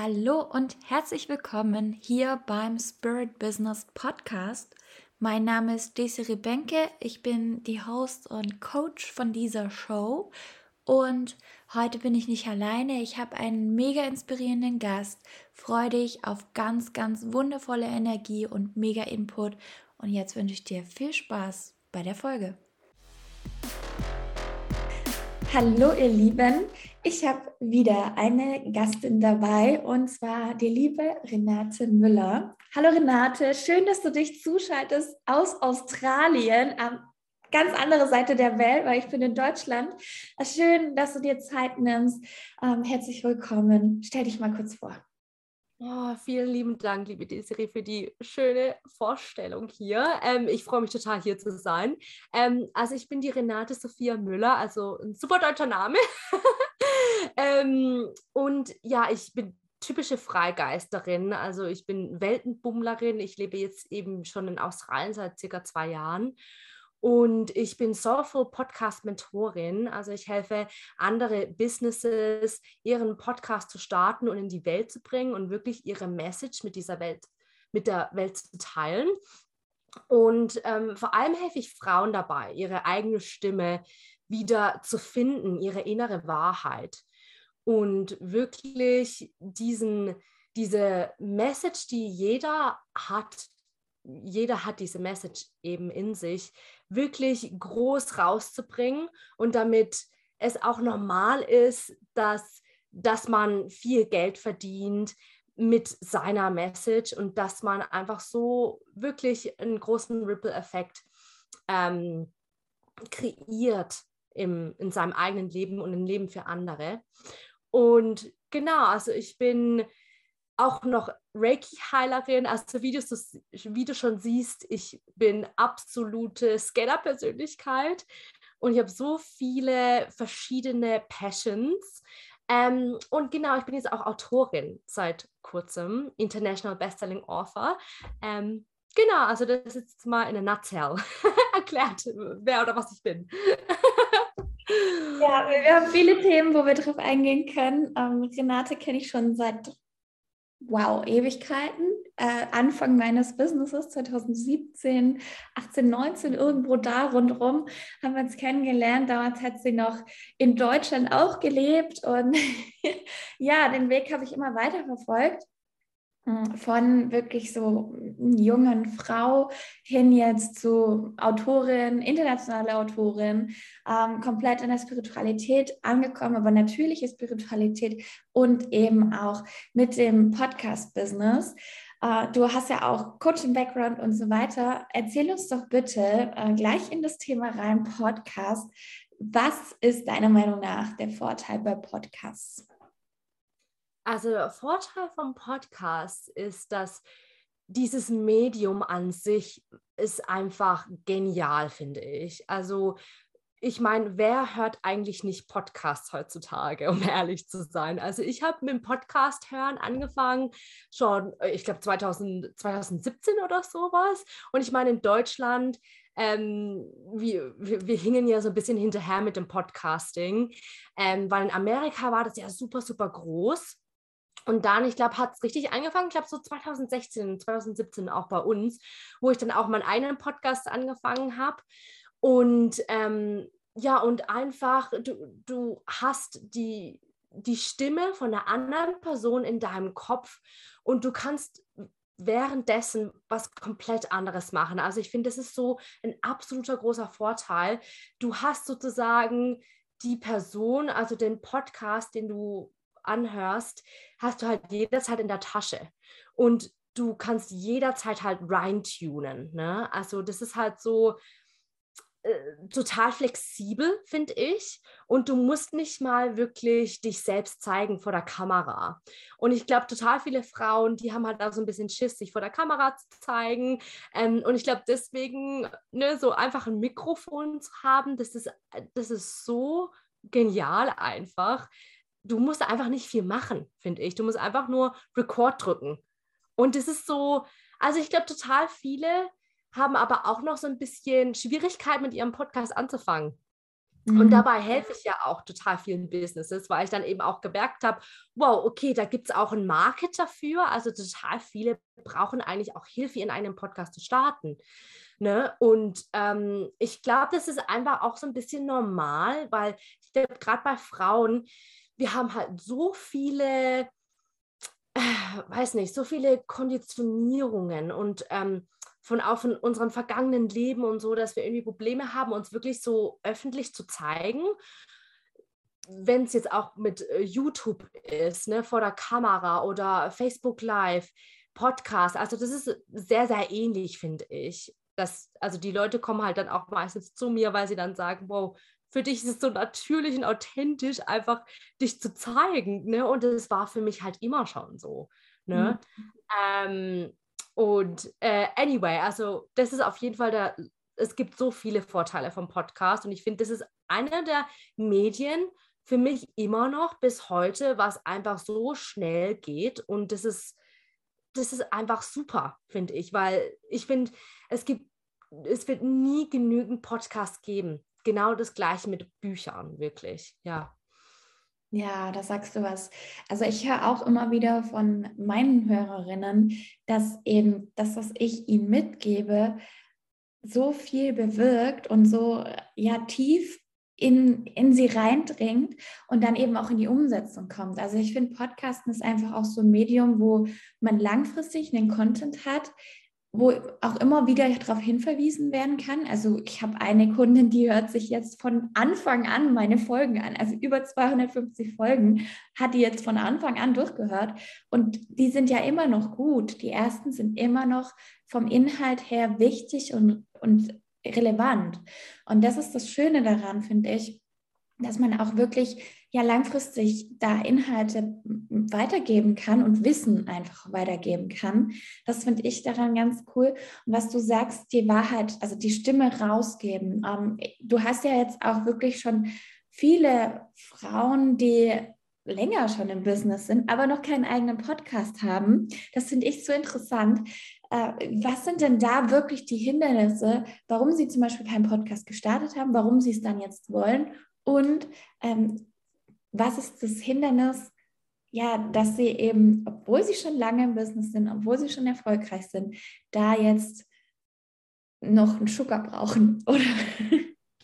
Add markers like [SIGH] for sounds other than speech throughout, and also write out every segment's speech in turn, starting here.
Hallo und herzlich willkommen hier beim Spirit Business Podcast. Mein Name ist Desiree Benke, ich bin die Host und Coach von dieser Show. Und heute bin ich nicht alleine, ich habe einen mega inspirierenden Gast, freue dich auf ganz, ganz wundervolle Energie und mega Input. Und jetzt wünsche ich dir viel Spaß bei der Folge. Hallo ihr Lieben, ich habe wieder eine Gastin dabei und zwar die liebe Renate Müller. Hallo Renate, schön, dass du dich zuschaltest aus Australien am ganz andere Seite der Welt, weil ich bin in Deutschland. Schön, dass du dir Zeit nimmst. Ähm, herzlich willkommen. Stell dich mal kurz vor. Oh, vielen lieben Dank, liebe Desiree, für die schöne Vorstellung hier. Ähm, ich freue mich total, hier zu sein. Ähm, also ich bin die Renate Sophia Müller, also ein super deutscher Name. [LAUGHS] ähm, und ja, ich bin typische Freigeisterin. Also ich bin Weltenbummlerin. Ich lebe jetzt eben schon in Australien seit circa zwei Jahren. Und ich bin Soulful Podcast Mentorin. Also ich helfe andere Businesses, ihren Podcast zu starten und in die Welt zu bringen und wirklich ihre Message mit dieser Welt, mit der Welt zu teilen. Und ähm, vor allem helfe ich Frauen dabei, ihre eigene Stimme wieder zu finden, ihre innere Wahrheit. Und wirklich diesen, diese Message, die jeder hat, jeder hat diese Message eben in sich, wirklich groß rauszubringen und damit es auch normal ist, dass, dass man viel Geld verdient mit seiner Message und dass man einfach so wirklich einen großen Ripple-Effekt ähm, kreiert im, in seinem eigenen Leben und im Leben für andere. Und genau, also ich bin auch noch Reiki-Heilerin. Also wie du, wie du schon siehst, ich bin absolute Scanner-Persönlichkeit und ich habe so viele verschiedene Passions. Ähm, und genau, ich bin jetzt auch Autorin seit kurzem, International Bestselling Author. Ähm, genau, also das ist jetzt mal in a nutshell [LAUGHS] erklärt, wer oder was ich bin. ja, wir haben viele Themen, wo wir drauf eingehen können. Ähm, Renate kenne ich schon seit wow, Ewigkeiten. Äh, Anfang meines Businesses 2017, 18, 19, irgendwo da rundherum haben wir uns kennengelernt. Damals hat sie noch in Deutschland auch gelebt und [LAUGHS] ja, den Weg habe ich immer weiter verfolgt. Hm, von wirklich so jungen Frau hin jetzt zu Autorin, internationale Autorin, ähm, komplett in der Spiritualität angekommen, aber natürliche Spiritualität und eben auch mit dem Podcast-Business. Äh, du hast ja auch Coaching-Background und so weiter. Erzähl uns doch bitte äh, gleich in das Thema rein Podcast. Was ist deiner Meinung nach der Vorteil bei Podcasts? Also der Vorteil vom Podcast ist, dass dieses Medium an sich ist einfach genial, finde ich. Also ich meine, wer hört eigentlich nicht Podcasts heutzutage, um [LAUGHS] ehrlich zu sein? Also ich habe mit dem Podcast hören angefangen schon, äh, ich glaube 2017 oder sowas. Und ich meine, in Deutschland, ähm, wir, wir, wir, hingen ja so ein bisschen hinterher mit dem Podcasting, ähm, weil in Amerika war das ja super, super groß. Und dann, ich glaube, hat es richtig angefangen, ich glaube so 2016, 2017 auch bei uns, wo ich dann auch meinen eigenen Podcast angefangen habe. Und ähm, ja, und einfach, du, du hast die, die Stimme von einer anderen Person in deinem Kopf und du kannst währenddessen was komplett anderes machen. Also ich finde, das ist so ein absoluter großer Vorteil. Du hast sozusagen die Person, also den Podcast, den du anhörst, hast du halt jederzeit in der Tasche. Und du kannst jederzeit halt reintunen. Ne? Also das ist halt so äh, total flexibel, finde ich. Und du musst nicht mal wirklich dich selbst zeigen vor der Kamera. Und ich glaube, total viele Frauen, die haben halt auch so ein bisschen Schiss, sich vor der Kamera zu zeigen. Ähm, und ich glaube, deswegen ne, so einfach ein Mikrofon zu haben, das ist, das ist so genial einfach du musst einfach nicht viel machen, finde ich. Du musst einfach nur Record drücken. Und es ist so, also ich glaube, total viele haben aber auch noch so ein bisschen Schwierigkeit mit ihrem Podcast anzufangen. Und mhm. dabei helfe ich ja auch total vielen Businesses, weil ich dann eben auch gemerkt habe, wow, okay, da gibt es auch einen Market dafür. Also total viele brauchen eigentlich auch Hilfe, in einem Podcast zu starten. Ne? Und ähm, ich glaube, das ist einfach auch so ein bisschen normal, weil ich glaube, gerade bei Frauen, wir haben halt so viele, äh, weiß nicht, so viele Konditionierungen und ähm, von auch von unserem vergangenen Leben und so, dass wir irgendwie Probleme haben, uns wirklich so öffentlich zu zeigen. Wenn es jetzt auch mit äh, YouTube ist, ne, vor der Kamera oder Facebook Live, Podcast, also das ist sehr, sehr ähnlich, finde ich. Das, also die Leute kommen halt dann auch meistens zu mir, weil sie dann sagen, wow, für dich ist es so natürlich und authentisch, einfach dich zu zeigen. Ne? Und das war für mich halt immer schon so. Ne? Mhm. Ähm, und äh, anyway, also das ist auf jeden Fall der, es gibt so viele Vorteile vom Podcast und ich finde, das ist einer der Medien für mich immer noch bis heute, was einfach so schnell geht und das ist, das ist einfach super, finde ich, weil ich finde, es gibt, es wird nie genügend Podcasts geben. Genau das gleiche mit Büchern, wirklich, ja. Ja, da sagst du was. Also ich höre auch immer wieder von meinen Hörerinnen, dass eben das, was ich ihnen mitgebe, so viel bewirkt und so ja tief in, in sie reindringt und dann eben auch in die Umsetzung kommt. Also ich finde, Podcasten ist einfach auch so ein Medium, wo man langfristig einen Content hat, wo auch immer wieder darauf hinverwiesen werden kann. Also ich habe eine Kundin, die hört sich jetzt von Anfang an meine Folgen an, also über 250 Folgen hat die jetzt von Anfang an durchgehört und die sind ja immer noch gut. Die ersten sind immer noch vom Inhalt her wichtig und, und relevant. Und das ist das Schöne daran, finde ich, dass man auch wirklich ja langfristig da Inhalte weitergeben kann und Wissen einfach weitergeben kann. Das finde ich daran ganz cool. Und was du sagst, die Wahrheit, also die Stimme rausgeben. Ähm, du hast ja jetzt auch wirklich schon viele Frauen, die länger schon im Business sind, aber noch keinen eigenen Podcast haben. Das finde ich so interessant. Äh, was sind denn da wirklich die Hindernisse, warum Sie zum Beispiel keinen Podcast gestartet haben, warum Sie es dann jetzt wollen und ähm, was ist das Hindernis, ja, dass sie eben, obwohl sie schon lange im Business sind, obwohl sie schon erfolgreich sind, da jetzt noch einen Sugar brauchen [LAUGHS] oder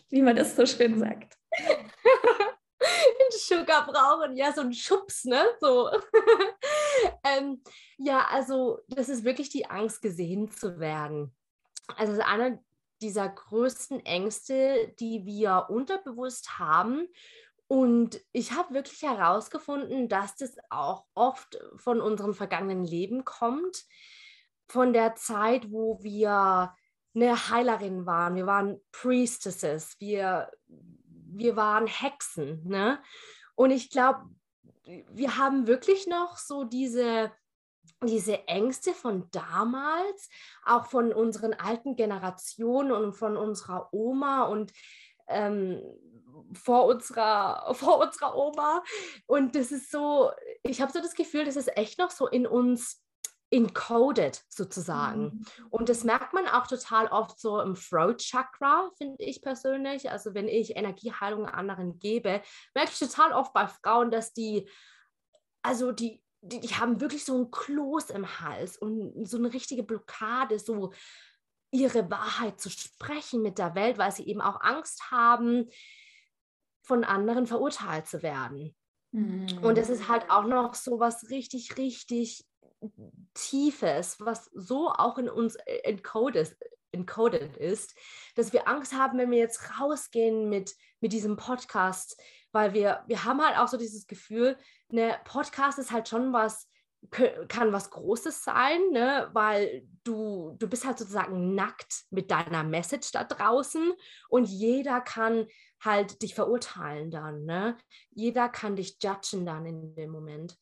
wie man das so schön sagt. einen Sugar brauchen, ja, so ein Schubs, ne? So. [LAUGHS] ähm, ja, also das ist wirklich die Angst, gesehen zu werden. Also das ist einer dieser größten Ängste, die wir unterbewusst haben und ich habe wirklich herausgefunden, dass das auch oft von unserem vergangenen Leben kommt, von der Zeit, wo wir eine Heilerin waren, wir waren Priestesses, wir, wir waren Hexen. Ne? Und ich glaube, wir haben wirklich noch so diese, diese Ängste von damals, auch von unseren alten Generationen und von unserer Oma und ähm, vor unserer, [LAUGHS] vor unserer Oma. Und das ist so, ich habe so das Gefühl, das ist echt noch so in uns encoded sozusagen. Mhm. Und das merkt man auch total oft so im Throat Chakra, finde ich persönlich. Also wenn ich Energieheilung anderen gebe, merke ich total oft bei Frauen, dass die, also die, die, die haben wirklich so ein Kloß im Hals und so eine richtige Blockade, so ihre Wahrheit zu sprechen mit der Welt, weil sie eben auch Angst haben, von anderen verurteilt zu werden. Mhm. Und es ist halt auch noch so was richtig, richtig Tiefes, was so auch in uns encoded, encoded ist, dass wir Angst haben, wenn wir jetzt rausgehen mit, mit diesem Podcast, weil wir, wir haben halt auch so dieses Gefühl, ne, Podcast ist halt schon was, kann was Großes sein, ne? weil du, du bist halt sozusagen nackt mit deiner Message da draußen und jeder kann halt dich verurteilen dann. Ne? Jeder kann dich judgen dann in dem Moment.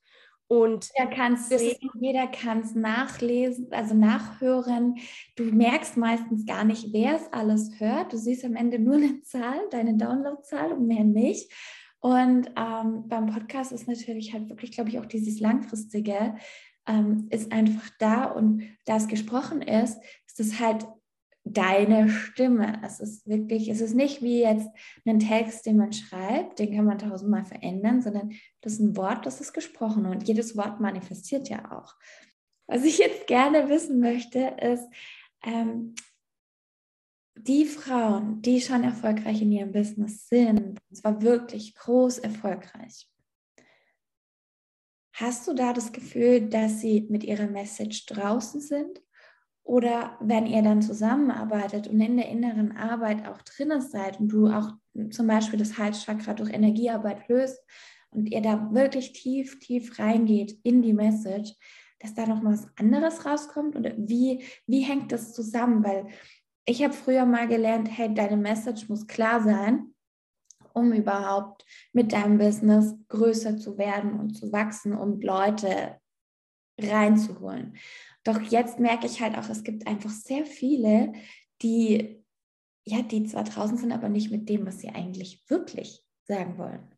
Und jeder kann es sehen, jeder kann es nachlesen, also nachhören. Du merkst meistens gar nicht, wer es alles hört. Du siehst am Ende nur eine Zahl, deine Downloadzahl und mehr nicht. Und ähm, beim Podcast ist natürlich halt wirklich, glaube ich, auch dieses Langfristige ähm, ist einfach da und da es gesprochen ist, ist es halt deine Stimme. Es ist wirklich, es ist nicht wie jetzt ein Text, den man schreibt, den kann man tausendmal verändern, sondern das ist ein Wort, das ist gesprochen und jedes Wort manifestiert ja auch. Was ich jetzt gerne wissen möchte, ist, ähm, die Frauen, die schon erfolgreich in ihrem Business sind, und zwar wirklich groß erfolgreich, hast du da das Gefühl, dass sie mit ihrer Message draußen sind? Oder wenn ihr dann zusammenarbeitet und in der inneren Arbeit auch drin seid und du auch zum Beispiel das Halschakra durch Energiearbeit löst und ihr da wirklich tief, tief reingeht in die Message, dass da noch was anderes rauskommt? Oder wie, wie hängt das zusammen? Weil ich habe früher mal gelernt, hey, deine Message muss klar sein, um überhaupt mit deinem Business größer zu werden und zu wachsen und Leute reinzuholen. Doch jetzt merke ich halt auch, es gibt einfach sehr viele, die ja, die zwar draußen sind, aber nicht mit dem, was sie eigentlich wirklich sagen wollen.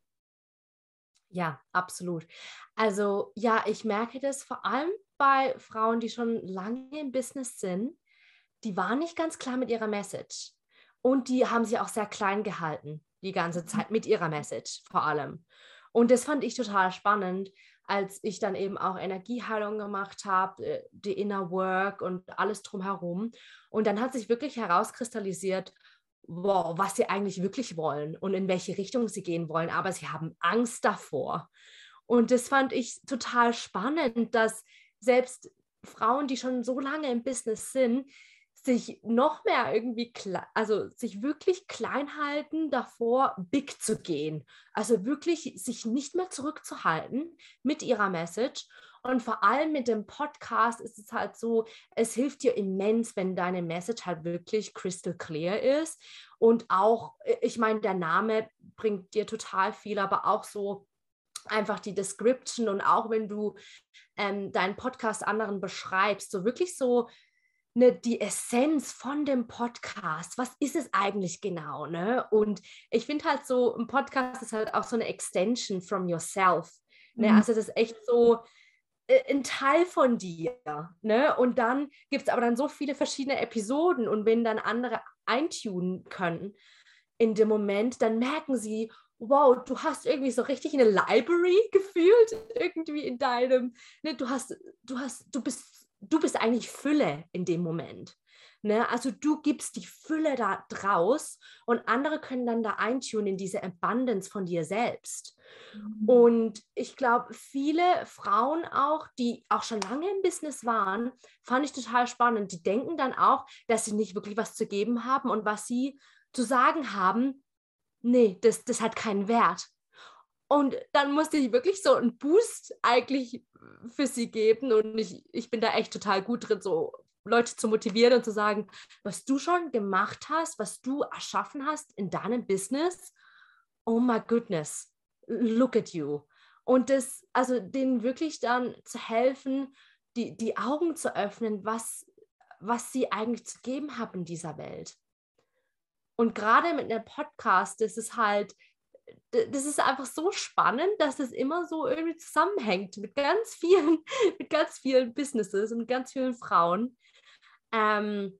Ja, absolut. Also ja, ich merke das vor allem bei Frauen, die schon lange im Business sind. Die waren nicht ganz klar mit ihrer Message. Und die haben sich auch sehr klein gehalten, die ganze mhm. Zeit mit ihrer Message vor allem. Und das fand ich total spannend, als ich dann eben auch Energieheilung gemacht habe, äh, die Inner Work und alles drumherum. Und dann hat sich wirklich herauskristallisiert, wow, was sie eigentlich wirklich wollen und in welche Richtung sie gehen wollen. Aber sie haben Angst davor. Und das fand ich total spannend, dass selbst Frauen, die schon so lange im Business sind, sich noch mehr irgendwie, also sich wirklich klein halten davor, big zu gehen. Also wirklich sich nicht mehr zurückzuhalten mit ihrer Message. Und vor allem mit dem Podcast ist es halt so, es hilft dir immens, wenn deine Message halt wirklich crystal clear ist. Und auch, ich meine, der Name bringt dir total viel, aber auch so einfach die Description und auch wenn du ähm, deinen Podcast anderen beschreibst, so wirklich so ne, die Essenz von dem Podcast. Was ist es eigentlich genau? Ne? Und ich finde halt so, ein Podcast ist halt auch so eine Extension from yourself. Ne? Mhm. Also das ist echt so äh, ein Teil von dir. Ne? Und dann gibt es aber dann so viele verschiedene Episoden und wenn dann andere eintunen können in dem Moment, dann merken sie, wow, du hast irgendwie so richtig eine Library [LAUGHS] gefühlt, irgendwie in deinem, ne, du hast, du hast, du bist du bist eigentlich Fülle in dem Moment. Ne? Also du gibst die Fülle da draus und andere können dann da eintunen in diese Abundance von dir selbst. Mhm. Und ich glaube, viele Frauen auch, die auch schon lange im Business waren, fand ich total spannend. Die denken dann auch, dass sie nicht wirklich was zu geben haben und was sie zu sagen haben, nee, das, das hat keinen Wert. Und dann musste ich wirklich so einen Boost eigentlich für sie geben. Und ich, ich bin da echt total gut drin, so Leute zu motivieren und zu sagen, was du schon gemacht hast, was du erschaffen hast in deinem Business, oh my goodness, look at you. Und das, also denen wirklich dann zu helfen, die, die Augen zu öffnen, was, was sie eigentlich zu geben haben in dieser Welt. Und gerade mit einem Podcast, ist halt, das ist einfach so spannend, dass es immer so irgendwie zusammenhängt mit ganz vielen, [LAUGHS] mit ganz vielen Businesses und ganz vielen Frauen. Ähm,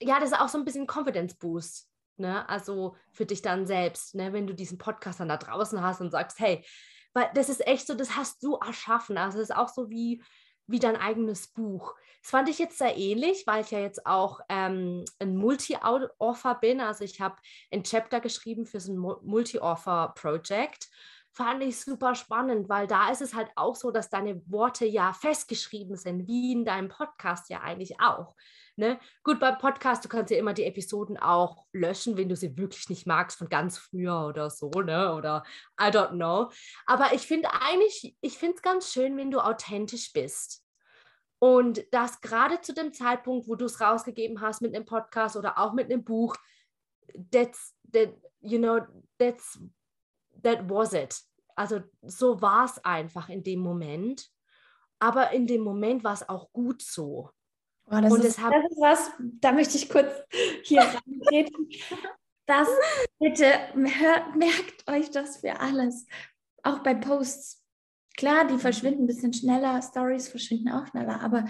ja, das ist auch so ein bisschen Confidence Boost. Ne? Also für dich dann selbst, ne? wenn du diesen Podcast dann da draußen hast und sagst, hey, weil das ist echt so, das hast du erschaffen. Also es ist auch so wie, wie dein eigenes Buch. Das fand ich jetzt sehr ähnlich, weil ich ja jetzt auch ähm, ein Multi-Author bin. Also ich habe ein Chapter geschrieben für so ein Multi-Author-Project. Fand ich super spannend, weil da ist es halt auch so, dass deine Worte ja festgeschrieben sind, wie in deinem Podcast ja eigentlich auch. Ne? Gut, beim Podcast, du kannst ja immer die Episoden auch löschen, wenn du sie wirklich nicht magst, von ganz früher oder so, ne? Oder I don't know. Aber ich finde eigentlich, ich finde es ganz schön, wenn du authentisch bist. Und das gerade zu dem Zeitpunkt, wo du es rausgegeben hast mit einem Podcast oder auch mit einem Buch, that's, that, you know, that's, that was it. Also so war es einfach in dem Moment. Aber in dem Moment war es auch gut so. Oh, das, und ist, das ist was, da möchte ich kurz hier [LAUGHS] reintreten. Das bitte, hört, merkt euch das für alles. Auch bei Posts. Klar, die verschwinden ein bisschen schneller, Stories verschwinden auch schneller, aber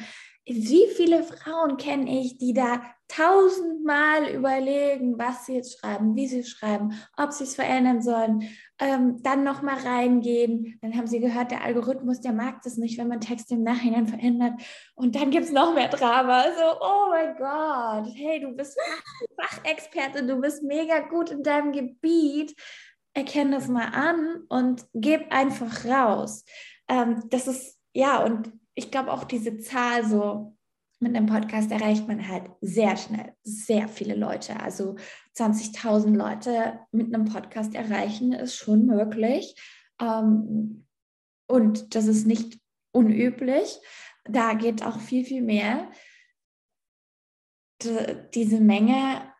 wie viele Frauen kenne ich, die da tausendmal überlegen, was sie jetzt schreiben, wie sie schreiben, ob sie es verändern sollen, ähm, dann nochmal reingehen. Dann haben sie gehört, der Algorithmus, der mag das nicht, wenn man Texte im Nachhinein verändert. Und dann gibt es noch mehr Drama. So, oh mein Gott, hey, du bist Fachexperte, du bist mega gut in deinem Gebiet. Erkenne das mal an und gib einfach raus. Ähm, das ist, ja, und ich glaube auch diese Zahl so, mit einem Podcast erreicht man halt sehr schnell sehr viele Leute. Also 20.000 Leute mit einem Podcast erreichen ist schon möglich. Ähm, und das ist nicht unüblich. Da geht auch viel, viel mehr. diese Menge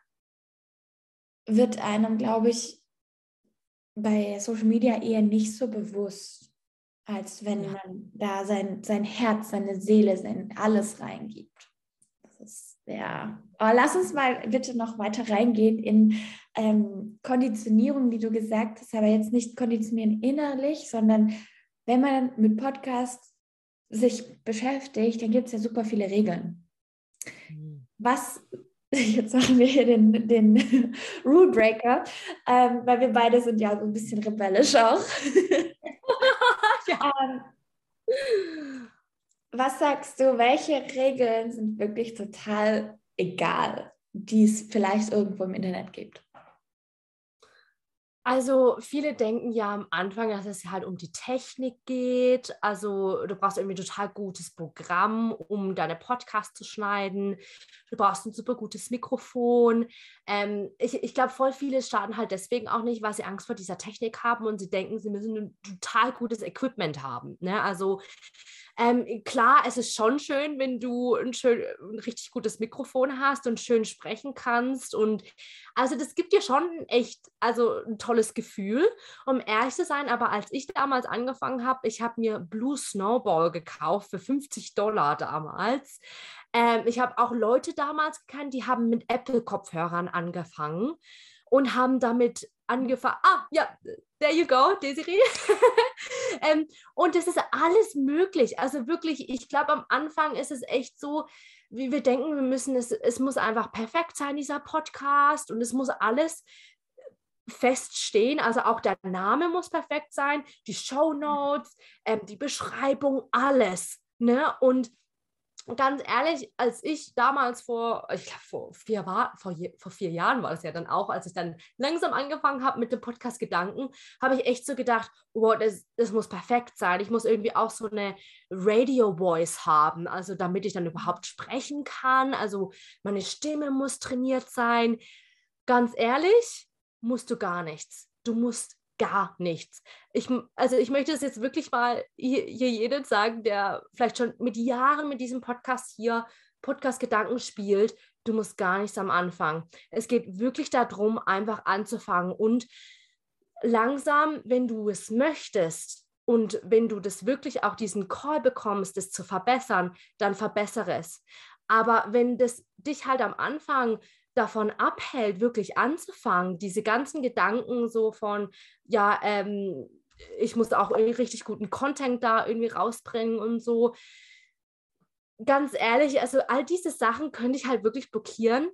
wird einem, glaube ich, bei Social Media eher nicht so bewusst als wenn ja. man da sein, sein Herz, seine Seele, sein alles reingibt. Das ist ja. Aber lass uns mal bitte noch weiter reingehen in ähm, Konditionierung, wie du gesagt hast, aber jetzt nicht konditionieren innerlich, sondern wenn man mit Podcasts sich beschäftigt, dann gibt es ja super viele Regeln. Mhm. Was [LAUGHS] jetzt machen wir hier den, den [LAUGHS] Rule Breaker, ähm, weil wir beide sind ja so ein bisschen rebellisch auch. [LAUGHS] ja. ähm, was sagst du, welche Regeln sind wirklich total egal, die es vielleicht irgendwo im Internet gibt? Also viele denken ja am Anfang, dass es halt um die Technik geht. Also du brauchst irgendwie ein total gutes Programm, um deine Podcasts zu schneiden. Du brauchst ein super gutes Mikrofon. Ähm, ich ich glaube, voll viele starten halt deswegen auch nicht, weil sie Angst vor dieser Technik haben und sie denken, sie müssen ein total gutes Equipment haben. Ne? Also ähm, klar, es ist schon schön, wenn du ein, schön, ein richtig gutes Mikrofon hast und schön sprechen kannst. Und also das gibt dir schon echt, also ein tolles Gefühl, um ehrlich zu sein. Aber als ich damals angefangen habe, ich habe mir Blue Snowball gekauft für 50 Dollar damals. Ähm, ich habe auch Leute damals gekannt, die haben mit Apple-Kopfhörern angefangen und haben damit angefangen. Ah, ja, there you go, Desiree. [LAUGHS] ähm, und es ist alles möglich. Also wirklich, ich glaube, am Anfang ist es echt so, wie wir denken, wir müssen es, es muss einfach perfekt sein, dieser Podcast, und es muss alles feststehen. Also auch der Name muss perfekt sein, die Show Notes, ähm, die Beschreibung, alles. Ne? Und ganz ehrlich, als ich damals vor, ich glaube, vor vier, vor, vor vier Jahren war das ja dann auch, als ich dann langsam angefangen habe mit dem Podcast Gedanken, habe ich echt so gedacht, wow, das, das muss perfekt sein. Ich muss irgendwie auch so eine Radio-Voice haben, also damit ich dann überhaupt sprechen kann. Also meine Stimme muss trainiert sein. Ganz ehrlich, musst du gar nichts. Du musst gar nichts. Ich, also ich möchte es jetzt wirklich mal hier, jedem sagen, der vielleicht schon mit Jahren mit diesem Podcast hier Podcast-Gedanken spielt, du musst gar nichts am Anfang. Es geht wirklich darum, einfach anzufangen und langsam, wenn du es möchtest und wenn du das wirklich auch diesen Call bekommst, das zu verbessern, dann verbessere es. Aber wenn das dich halt am Anfang davon abhält, wirklich anzufangen, diese ganzen Gedanken so von, ja, ähm, ich muss auch richtig guten Content da irgendwie rausbringen und so. Ganz ehrlich, also all diese Sachen könnte ich halt wirklich blockieren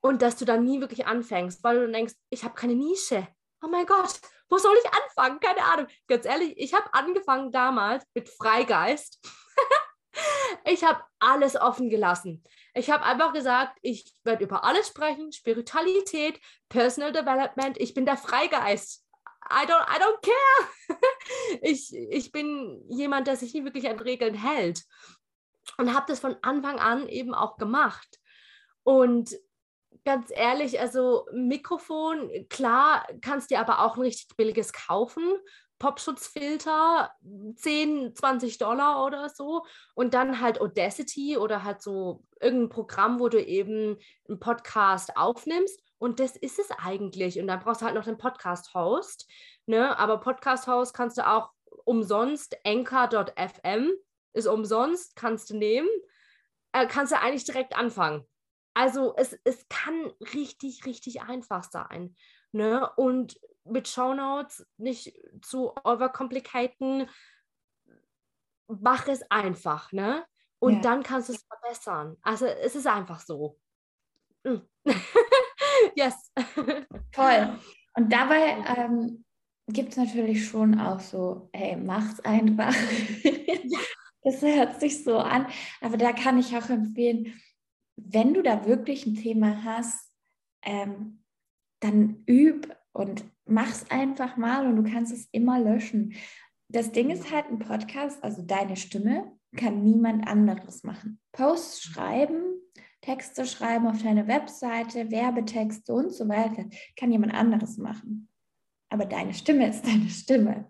und dass du dann nie wirklich anfängst, weil du denkst, ich habe keine Nische. Oh mein Gott, wo soll ich anfangen? Keine Ahnung. Ganz ehrlich, ich habe angefangen damals mit Freigeist. [LAUGHS] ich habe alles offen gelassen. Ich habe einfach gesagt, ich werde über alles sprechen, Spiritualität, Personal Development, ich bin der Freigeist. I don't, I don't care. [LAUGHS] ich, ich bin jemand, der sich nie wirklich an Regeln hält. Und habe das von Anfang an eben auch gemacht. Und ganz ehrlich, also Mikrofon, klar, kannst dir aber auch ein richtig billiges kaufen. Popschutzfilter, 10, 20 Dollar oder so. Und dann halt Audacity oder halt so irgendein Programm, wo du eben einen Podcast aufnimmst. Und das ist es eigentlich. Und dann brauchst du halt noch den Podcast-Host. Ne? Aber Podcast-Host kannst du auch umsonst, anchor.fm ist umsonst, kannst du nehmen. Äh, kannst du eigentlich direkt anfangen. Also es, es kann richtig, richtig einfach sein. Ne? Und mit Shownotes nicht zu overcomplicaten, mach es einfach, ne? Und Ja. dann kannst du es verbessern. Also es ist einfach so. Mm. [LAUGHS] yes. [LAUGHS] Toll. Und dabei ähm, gibt es natürlich schon auch so, hey, mach's einfach. [LAUGHS] das hört sich so an. Aber da kann ich auch empfehlen, wenn du da wirklich ein Thema hast, ähm, dann üb und mach's einfach mal und du kannst es immer löschen. Das Ding ist halt ein Podcast, also deine Stimme kann niemand anderes machen. Posts schreiben, Texte schreiben auf deine Webseite, Werbetexte und so weiter, kann jemand anderes machen. Aber deine Stimme ist [LAUGHS] deine Stimme.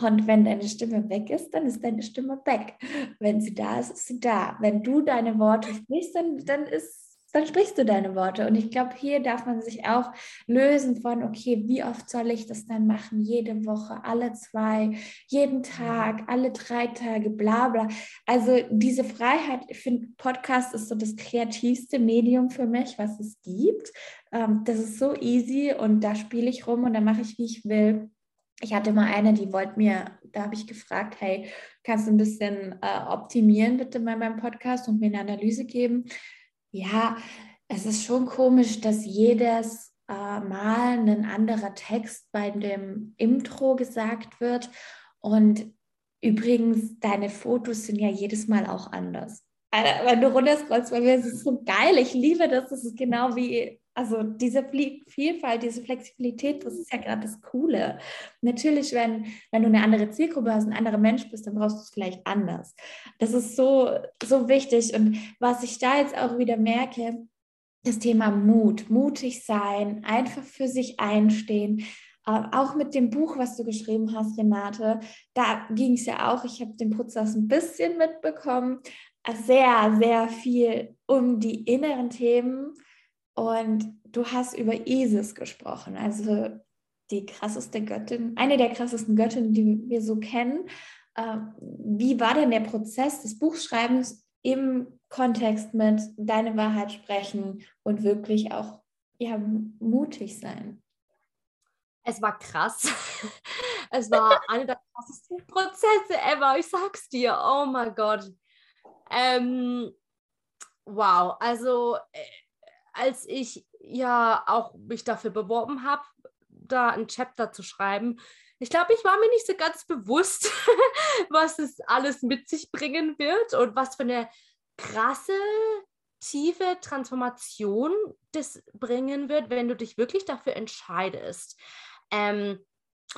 Und wenn deine Stimme weg ist, dann ist deine Stimme weg. Wenn sie da ist, ist sie da. Wenn du deine Worte sprichst, dann, dann ist dann sprichst du deine Worte. Und ich glaube, hier darf man sich auch lösen von, okay, wie oft soll ich das dann machen? Jede Woche, alle zwei, jeden Tag, alle drei Tage, bla bla. Also diese Freiheit, ich finde, Podcast ist so das kreativste Medium für mich, was es gibt. Ähm, das ist so easy und da spiele ich rum und da mache ich, wie ich will. Ich hatte mal eine, die wollte mir, da habe ich gefragt, hey, kannst du ein bisschen äh, optimieren bitte bei meinem Podcast und mir eine Analyse geben? Ja, es ist schon komisch, dass jedes äh, Mal ein anderer Text bei dem Intro gesagt wird. Und übrigens, deine Fotos sind ja jedes Mal auch anders. Also, wenn du runterscrollst, bei mir ist es so geil. Ich liebe das. Das ist genau wie, also diese Vielfalt, diese Flexibilität, das ist ja gerade das Coole. Natürlich, wenn, wenn du eine andere Zielgruppe hast, ein anderer Mensch bist, dann brauchst du es vielleicht anders. Das ist so, so wichtig. Und was ich da jetzt auch wieder merke, das Thema Mut, mutig sein, einfach für sich einstehen. Äh, auch mit dem Buch, was du geschrieben hast, Renate, da ging es ja auch, ich habe den Prozess ein bisschen mitbekommen, sehr, sehr viel um die inneren Themen. Und du hast über Isis gesprochen, also die krasseste Göttin, eine der krassesten Göttinnen, die wir so kennen. Äh, wie war denn der Prozess des Buchschreibens im Kontext mit deine Wahrheit sprechen und wirklich auch ja, mutig sein? Es war krass. [LAUGHS] Es war einer der krassesten Prozesse ever. Ich sag's dir. Oh mein Gott. Ähm, wow. Also, äh, als ich ja auch mich dafür beworben habe, da ein Chapter zu schreiben, ich glaube, ich war mir nicht so ganz bewusst, [LAUGHS] was es alles mit sich bringen wird und was für eine krasse, tiefe Transformation das bringen wird, wenn du dich wirklich dafür entscheidest. Ähm,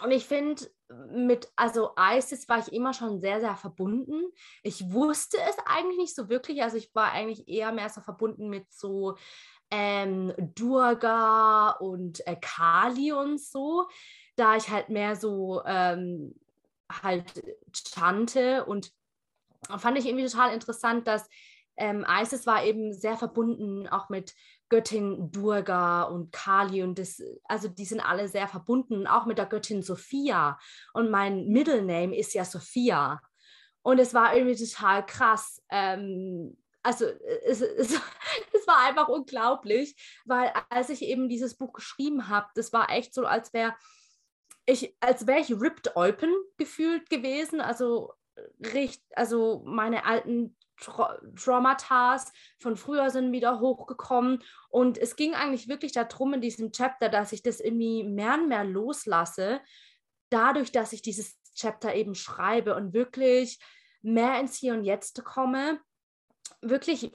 und ich finde, mit, also ISIS war ich immer schon sehr, sehr verbunden. Ich wusste es eigentlich nicht so wirklich. Also ich war eigentlich eher mehr so verbunden mit so ähm, Durga und äh, Kali und so, da ich halt mehr so ähm, halt chante und fand ich irgendwie total interessant, dass ähm, Isis war eben sehr verbunden auch mit Göttin Durga und Kali und das, also die sind alle sehr verbunden, auch mit der Göttin Sophia. Und mein Middle Name ist ja Sophia. Und es war irgendwie total krass. Ähm, also es, es, [LAUGHS] es, war einfach unglaublich, weil als ich eben dieses Buch geschrieben habe, das war echt so, als wäre ich, als wäre ich ripped open gefühlt gewesen. Also, also meine alten Tra Traumata von früher sind wieder hochgekommen. Und es ging eigentlich wirklich darum in diesem Chapter, dass ich das irgendwie mehr und mehr loslasse, dadurch, dass ich dieses Chapter eben schreibe und wirklich mehr ins Hier und Jetzt komme, wirklich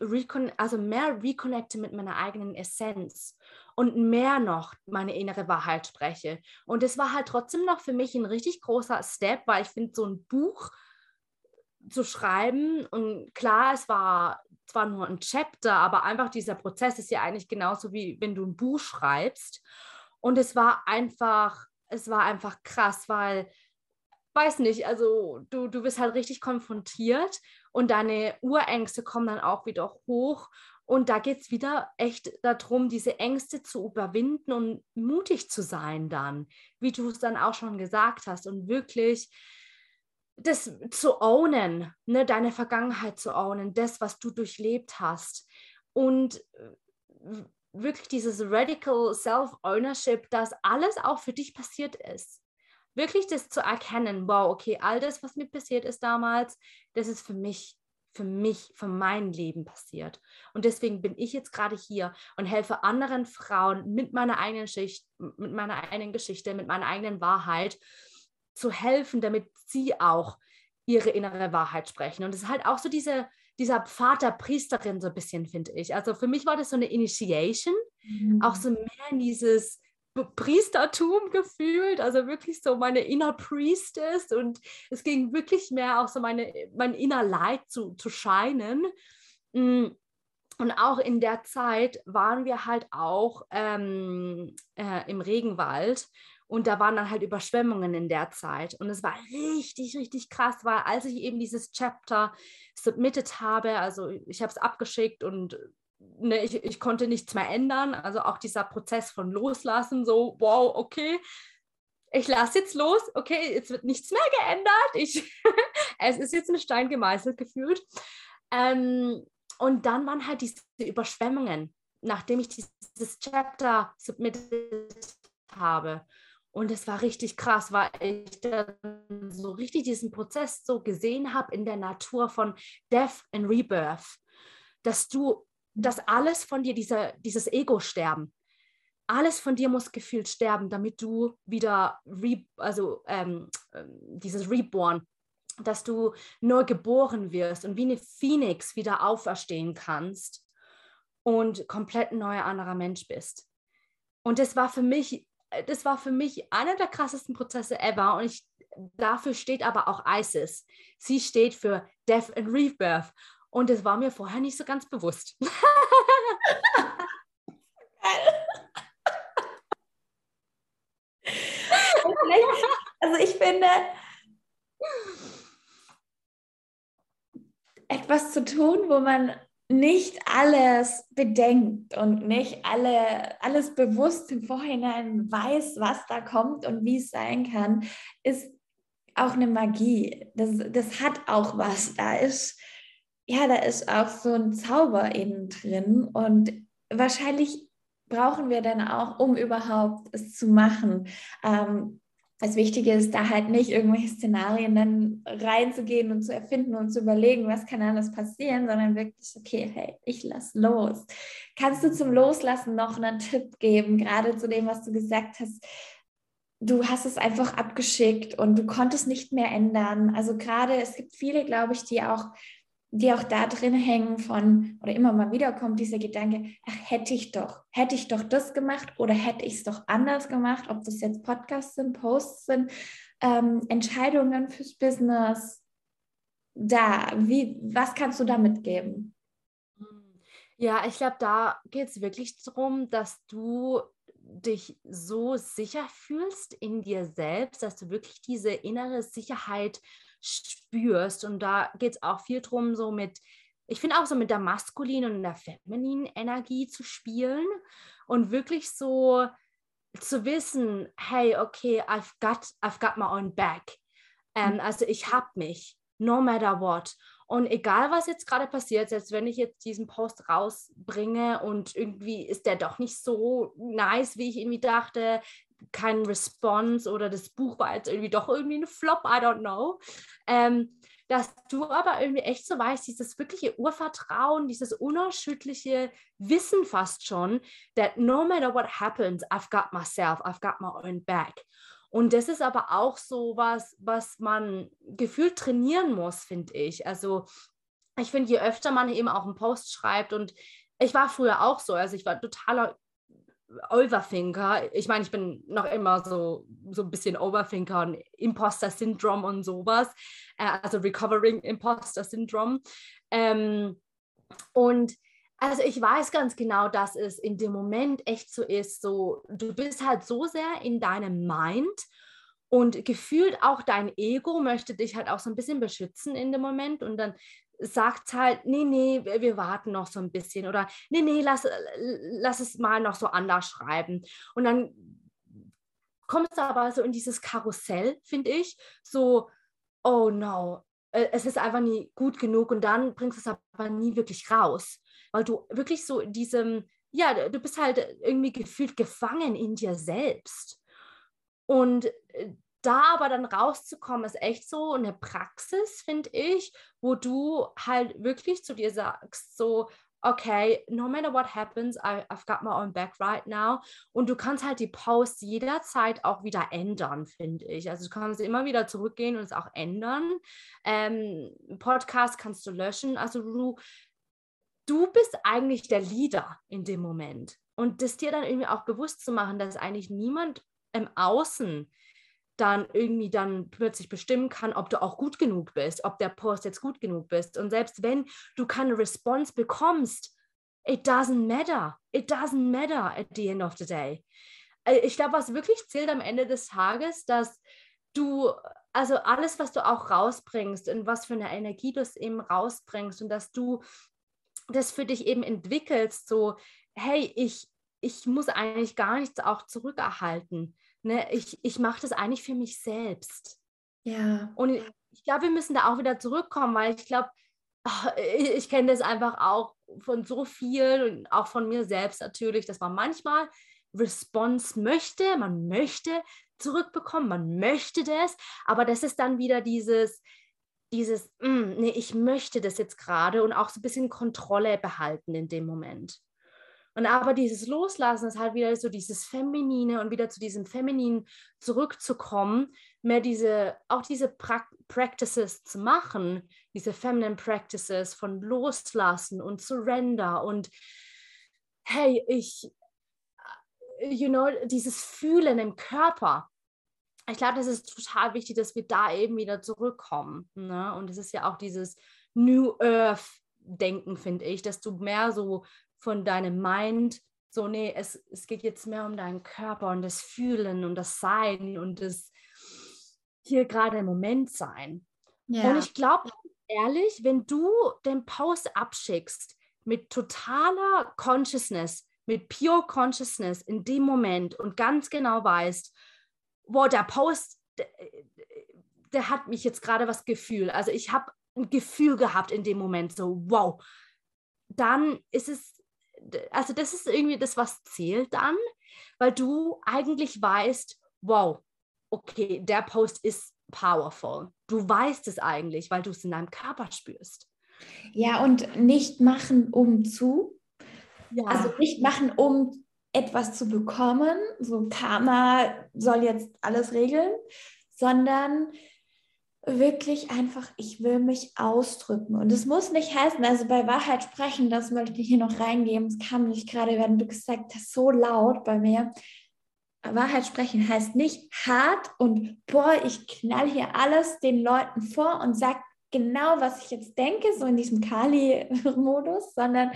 also mehr reconnecte mit meiner eigenen Essenz und mehr noch meine innere Wahrheit spreche. Und es war halt trotzdem noch für mich ein richtig großer Step, weil ich finde, so ein Buch zu schreiben. Und klar, es war zwar nur ein Chapter, aber einfach dieser Prozess ist ja eigentlich genauso wie wenn du ein Buch schreibst. Und es war einfach, es war einfach krass, weil, weiß nicht, also du, du bist halt richtig konfrontiert und deine Urängste kommen dann auch wieder hoch. Und da geht es wieder echt darum, diese Ängste zu überwinden und mutig zu sein dann, wie du es dann auch schon gesagt hast und wirklich das zu ownen, ne, deine Vergangenheit zu ownen, das, was du durchlebt hast. Und äh, wirklich dieses radical Self-Ownership, dass alles auch für dich passiert ist. Wirklich das zu erkennen, wow, okay, all das, was mir passiert ist damals, das ist für mich, für mich, für mein Leben passiert. Und deswegen bin ich jetzt gerade hier und helfe anderen Frauen mit meiner eigenen Schicht, mit meiner eigenen Geschichte, mit meiner eigenen Wahrheit zu helfen, damit sie auch ihre innere Wahrheit sprechen. Und es ist halt auch so diese, dieser Pfad der Priesterin so ein bisschen, finde ich. Also für mich war das so eine Initiation, mhm. auch so mehr in dieses Priestertum gefühlt, also wirklich so meine Inner Priestess und es ging wirklich mehr auch so meine, mein Inner Light zu, zu scheinen. Mm. Und auch in der Zeit waren wir halt auch ähm, äh, im Regenwald und da waren dann halt Überschwemmungen in der Zeit. Und es war richtig, richtig krass, weil als ich eben dieses Chapter submitted habe, also ich habe es abgeschickt und ne, ich, ich konnte nichts mehr ändern. Also auch dieser Prozess von Loslassen, so, wow, okay, ich lasse jetzt los, okay, jetzt wird nichts mehr geändert. Ich, [LAUGHS] es ist jetzt ein Stein gemeißelt gefühlt. Ähm, und dann waren halt diese Überschwemmungen, nachdem ich dieses Chapter submitted habe. Und es war richtig krass, weil ich dann so richtig diesen Prozess so gesehen habe in der Natur von Death and Rebirth, dass du dass alles von dir, dieser, dieses Ego-Sterben, alles von dir muss gefühlt sterben, damit du wieder, re, also ähm, ähm, dieses Reborn, dass du neu geboren wirst und wie eine Phoenix wieder auferstehen kannst und komplett neuer anderer Mensch bist. Und das war für mich, das war für mich einer der krassesten Prozesse ever. Und ich, dafür steht aber auch ISIS. Sie steht für Death and Rebirth. Und das war mir vorher nicht so ganz bewusst. [LAUGHS] also ich finde, etwas zu tun, wo man nicht alles bedenkt und nicht alle, alles bewusst im Vorhinein weiß, was da kommt und wie es sein kann, ist auch eine Magie. Das, das hat auch was. Da ist ja, da ist auch so ein Zauber innen drin und wahrscheinlich brauchen wir dann auch, um überhaupt es zu machen. Ähm, das Wichtige ist, da halt nicht irgendwelche Szenarien dann reinzugehen und zu erfinden und zu überlegen, was kann alles passieren, sondern wirklich, okay, hey, ich lass los. Kannst du zum Loslassen noch einen Tipp geben, gerade zu dem, was du gesagt hast? Du hast es einfach abgeschickt und du konntest nicht mehr ändern. Also gerade, es gibt viele, glaube ich, die auch die auch da drin hängen von, oder immer mal wieder kommt dieser Gedanke, ach, hätte ich doch, hätte ich doch das gemacht oder hätte ich es doch anders gemacht, ob das jetzt Podcasts sind, Posts sind, ähm, Entscheidungen fürs Business, da, wie, was kannst du da mitgeben? Ja, ich glaube, da geht es wirklich darum, dass du dich so sicher fühlst in dir selbst, dass du wirklich diese innere Sicherheit spürst. Und da geht es auch viel darum, so mit, ich finde auch so mit der maskulinen und der femininen Energie zu spielen und wirklich so zu wissen, hey, okay, I've got, I've got my own back. Ähm, mhm. Also ich habe mich, no matter what. Und egal, was jetzt gerade passiert, selbst wenn ich jetzt diesen Post rausbringe und irgendwie ist der doch nicht so nice, wie ich irgendwie dachte, kein Response oder das Buch war jetzt irgendwie doch irgendwie ein Flop, I don't know. Ähm, dass du aber irgendwie echt so weißt, dieses wirkliche Urvertrauen, dieses unerschütterliche Wissen fast schon, that no matter what happens, I've got myself, I've got my own back. Und das ist aber auch so was, was man gefühlt trainieren muss, finde ich. Also ich finde, je öfter man eben auch einen Post schreibt und ich war früher auch so, also ich war totaler Overthinker. Ich meine, ich bin noch immer so, so ein bisschen Overthinker und Imposter-Syndrom und sowas. Äh, also Recovering Imposter-Syndrom. Ähm, und also ich weiß ganz genau, dass es in dem Moment echt so ist, so du bist halt so sehr in deinem Mind und gefühlt auch dein Ego möchte dich halt auch so ein bisschen beschützen in dem Moment und dann sagt halt, nee, nee, wir warten noch so ein bisschen oder nee, nee, lass, lass es mal noch so anders schreiben. Und dann kommst du aber so in dieses Karussell, finde ich, so, oh no, äh, es ist einfach nie gut genug und dann bringst du es aber nie wirklich raus, weil du wirklich so in diesem, ja, du bist halt irgendwie gefühlt gefangen in dir selbst. Und äh, da aber dann rauszukommen, ist echt so eine Praxis, finde ich, wo du halt wirklich zu dir sagst, so, okay, no matter what happens, I, I've got my own back right now. Und du kannst halt die Posts jederzeit auch wieder ändern, finde ich. Also du kannst immer wieder zurückgehen und es auch ändern. Ähm, Podcast kannst du löschen. Also du, du bist eigentlich der Leader in dem Moment. Und das dir dann irgendwie auch bewusst zu machen, dass eigentlich niemand im Außen dann irgendwie dann plötzlich bestimmen kann, ob du auch gut genug bist, ob der Post jetzt gut genug bist. Und selbst wenn du keine Response bekommst, it doesn't matter. It doesn't matter at the end of the day. Äh, ich glaube, was wirklich zählt am Ende des Tages, dass du, also alles, was du auch rausbringst und was für eine Energie du es eben rausbringst und dass du das für dich eben entwickelst, so, hey, ich, ich muss eigentlich gar nichts auch zurückerhalten ne, ich, ich mache das eigentlich für mich selbst. Ja. Und ich glaube, wir müssen da auch wieder zurückkommen, weil ich glaube, [LAUGHS] ich, ich kenne das einfach auch von so viel und auch von mir selbst natürlich, dass man manchmal Response möchte, man möchte zurückbekommen, man möchte das, aber das ist dann wieder dieses, dieses, mm, nee, ich möchte das jetzt gerade und auch so ein bisschen Kontrolle behalten in dem Moment. Und aber dieses Loslassen ist halt wieder so dieses Feminine und wieder zu diesem Femininen zurückzukommen, mehr diese, auch diese pra Practices zu machen, diese Feminine Practices von Loslassen und Surrender und hey, ich, you know, dieses Fühlen im Körper. Ich glaube, das ist total wichtig, dass wir da eben wieder zurückkommen. Ne? Und es ist ja auch dieses New Earth Denken, finde ich, dass du mehr so von deinem Mind, so, nee, es, es geht jetzt mehr um deinen Körper und das Fühlen und das Sein und das hier gerade im Moment sein. Ja. Und ich glaube, ehrlich, wenn du den Post abschickst mit totaler Consciousness, mit pure Consciousness in dem Moment und ganz genau weißt, wow, der Post, der, der hat mich jetzt gerade was Gefühl. Also ich habe ein Gefühl gehabt in dem Moment, so wow. Dann ist es also das ist irgendwie das, was zählt dann, weil du eigentlich weißt, wow, okay, der Post ist powerful. Du weißt es eigentlich, weil du es in deinem Körper spürst. Ja, und nicht machen, um zu. Ja. Also nicht machen, um etwas zu bekommen. So Karma soll jetzt alles regeln, sondern wirklich einfach, ich will mich ausdrücken. Und es muss nicht heißen, also bei Wahrheit sprechen, das möchte ich hier noch reingeben. Es kam nicht gerade, wenn du gesagt hast, so laut bei mir. Wahrheit sprechen heißt nicht hart und boah, ich knall hier alles den Leuten vor und sag genau, was ich jetzt denke, so in diesem Kali-Modus, sondern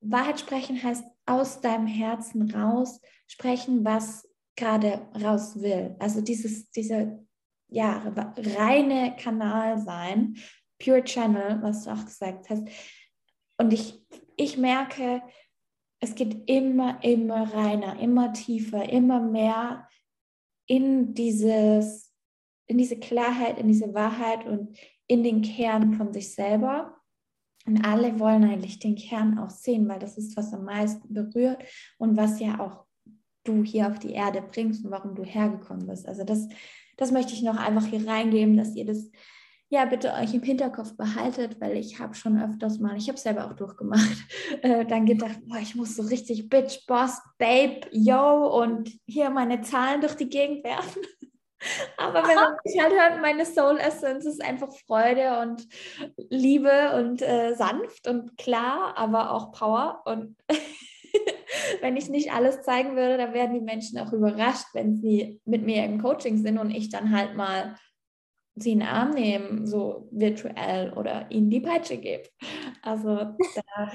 Wahrheit sprechen heißt aus deinem Herzen raus sprechen, was gerade raus will. Also dieses, diese ja, reine Kanal sein, Pure Channel, was du auch gesagt hast. Und ich, ich merke, es geht immer, immer reiner, immer tiefer, immer mehr in dieses, in diese Klarheit, in diese Wahrheit und in den Kern von sich selber. Und alle wollen eigentlich den Kern auch sehen, weil das ist, was am meisten berührt und was ja auch du hier auf die Erde bringst und warum du hergekommen bist. Also das das möchte ich noch einfach hier reingeben, dass ihr das ja bitte euch im Hinterkopf behaltet, weil ich habe schon öfters mal, ich habe es selber auch durchgemacht, [LAUGHS] äh, dann gedacht, boah, ich muss so richtig Bitch, Boss, Babe, Yo und hier meine Zahlen durch die Gegend werfen. [LAUGHS] Aber wenn man [LAUGHS] mich halt hört, meine Soul Essence ist einfach Freude und Liebe und äh, sanft und klar, aber auch Power. Und wenn ich nicht alles zeigen würde, dann werden die Menschen auch überrascht, wenn sie mit mir im Coaching sind und ich dann halt mal sie in den Arm nehmen, so virtuell oder ihnen die Peitsche gebe. Also da [LAUGHS]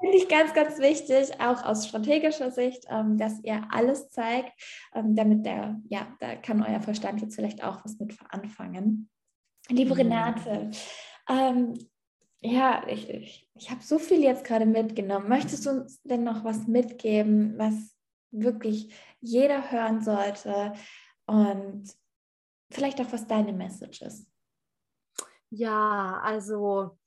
finde ich ganz, ganz wichtig, auch aus strategischer Sicht, ähm, dass ihr alles zeigt, ähm, damit der, ja, da kann euer Verstand jetzt vielleicht auch was mit anfangen. Liebe mhm. Renate, ähm, ja, ich, ich, ich habe so viel jetzt gerade mitgenommen. Möchtest du uns denn noch was mitgeben, was wirklich jeder hören sollte und vielleicht auch was deine Message ist? Ja, also,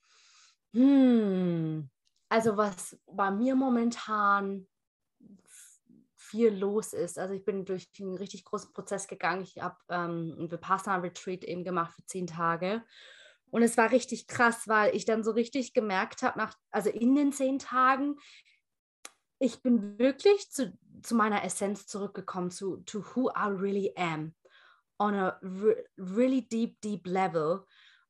hm, also was bei mir momentan viel los ist. Also ich bin durch einen richtig großen Prozess gegangen. Ich habe ähm, ein Vipassana-Retreat eben gemacht für zehn Tage. Und es war richtig krass, weil ich dann so richtig gemerkt habe, also in den zehn Tagen, ich bin wirklich zu, zu meiner Essenz zurückgekommen, zu to who I really am, on a re really deep, deep level.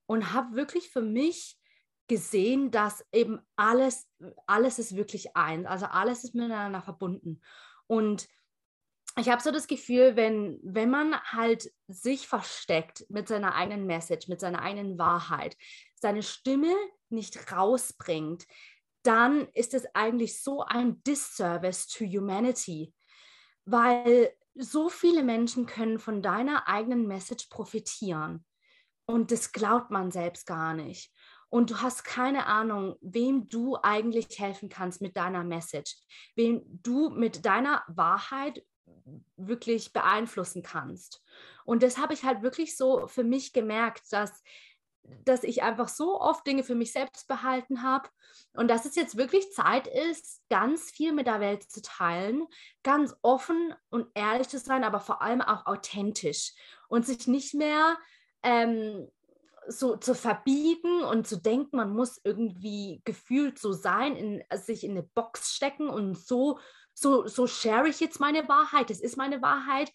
Und habe wirklich für mich gesehen, dass eben alles, alles ist wirklich eins, also alles ist miteinander verbunden. Und ich habe so das Gefühl, wenn, wenn man halt sich versteckt mit seiner eigenen Message, mit seiner eigenen Wahrheit, seine Stimme nicht rausbringt, dann ist es eigentlich so ein Disservice to humanity, weil so viele Menschen können von deiner eigenen Message profitieren und das glaubt man selbst gar nicht. Und du hast keine Ahnung, wem du eigentlich helfen kannst mit deiner Message, wem du mit deiner Wahrheit wirklich beeinflussen kannst. Und das habe ich halt wirklich so für mich gemerkt, dass, dass ich einfach so oft Dinge für mich selbst behalten habe und dass es jetzt wirklich Zeit ist, ganz viel mit der Welt zu teilen, ganz offen und ehrlich zu sein, aber vor allem auch authentisch und sich nicht mehr ähm, so zu verbiegen und zu denken, man muss irgendwie gefühlt so sein, in, sich in eine Box stecken und so so, so share ich jetzt meine Wahrheit, das ist meine Wahrheit.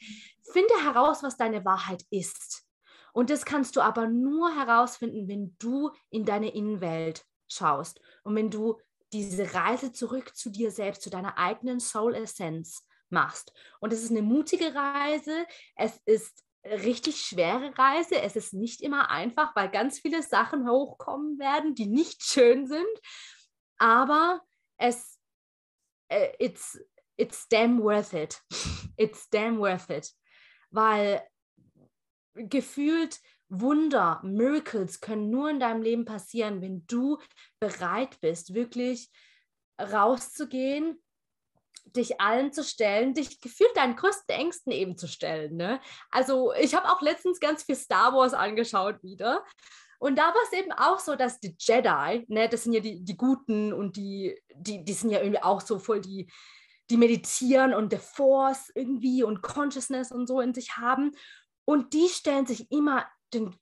Finde heraus, was deine Wahrheit ist. Und das kannst du aber nur herausfinden, wenn du in deine Innenwelt schaust und wenn du diese Reise zurück zu dir selbst, zu deiner eigenen Soul Essenz machst. Und es ist eine mutige Reise, es ist richtig schwere Reise, es ist nicht immer einfach, weil ganz viele Sachen hochkommen werden, die nicht schön sind, aber es äh, it's, it's damn worth it. [LAUGHS] It's damn worth it. Weil gefühlt Wunder, Miracles können nur in deinem Leben passieren, wenn du bereit bist, wirklich rauszugehen, dich allen zu stellen, dich gefühlt deinen größten Ängsten eben zu stellen. Ne? Also ich habe auch letztens ganz viel Star Wars angeschaut wieder und da war es eben auch so, dass die Jedi, ne, das sind ja die, die Guten und die, die, die sind ja irgendwie auch so voll die, die meditieren und der Force irgendwie und Consciousness und so in sich haben. Und die stellen sich immer den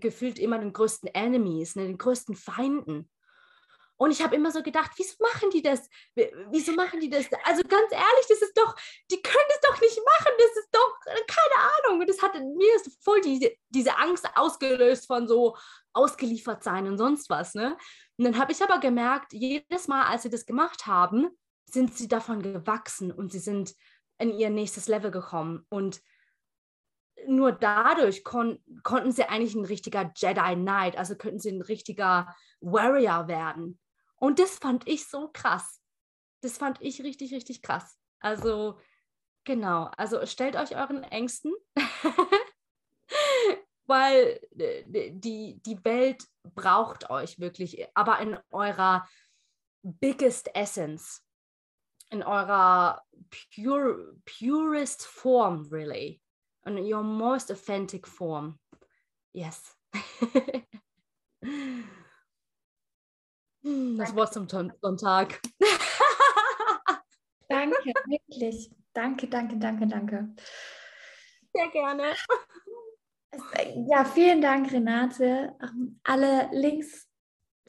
gefühlt immer den größten Enemies, ne, den größten Feinden. Und ich habe immer so gedacht, wieso machen die das? Wieso machen die das? Also ganz ehrlich, das ist doch, die können das doch nicht machen. Das ist doch, keine Ahnung. Und das hat mir ist voll diese, diese Angst ausgelöst von so ausgeliefert sein und sonst was. Ne? Und dann habe ich aber gemerkt, jedes Mal, als sie das gemacht haben, sind sie davon gewachsen und sie sind in ihr nächstes Level gekommen. Und nur dadurch kon konnten sie eigentlich ein richtiger Jedi Knight, also könnten sie ein richtiger Warrior werden. Und das fand ich so krass. Das fand ich richtig, richtig krass. Also, genau. Also stellt euch euren Ängsten, [LAUGHS] weil äh, die, die Welt braucht euch wirklich, aber in eurer biggest essence, in eurer pure, purest form, really. In your most authentic form. Yes. [LAUGHS] Hm, das Wort zum Sonntag. [LAUGHS] danke, wirklich. Danke, danke, danke, danke. Sehr gerne. Ja, vielen Dank, Renate. Ähm, alle Links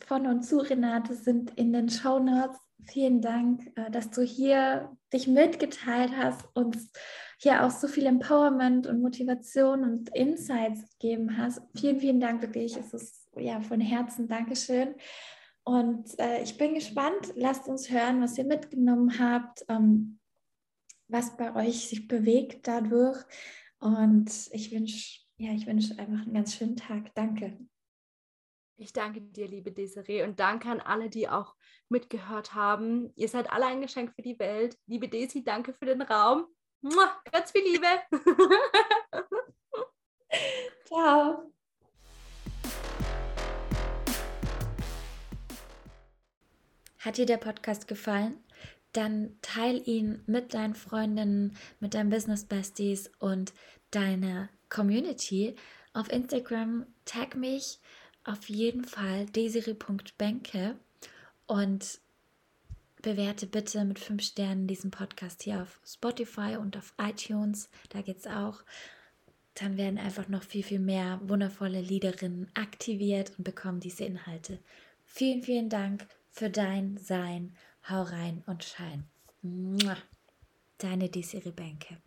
von und zu Renate sind in den Show Notes. Vielen Dank, äh, dass du hier dich mitgeteilt hast, uns hier auch so viel Empowerment und Motivation und Insights gegeben hast. Vielen, vielen Dank wirklich. Es ist ja von Herzen Dankeschön. Und äh, ich bin gespannt. Lasst uns hören, was ihr mitgenommen habt, ähm, was bei euch sich bewegt dadurch. Und ich wünsche ja, ich wünsche einfach einen ganz schönen Tag. Danke. Ich danke dir, liebe Desiree, und danke an alle, die auch mitgehört haben. Ihr seid alle ein Geschenk für die Welt. Liebe Desi, danke für den Raum. Ganz viel Liebe. [LAUGHS] Ciao. Hat dir der Podcast gefallen? Dann teile ihn mit deinen Freundinnen, mit deinen Business Besties und deiner Community. Auf Instagram tag mich auf jeden Fall desiri.benke und bewerte bitte mit fünf Sternen diesen Podcast hier auf Spotify und auf iTunes. Da geht's auch. Dann werden einfach noch viel, viel mehr wundervolle Liederinnen aktiviert und bekommen diese Inhalte. Vielen, vielen Dank für dein Sein. Hau rein und schein. Deine Desiree Benke.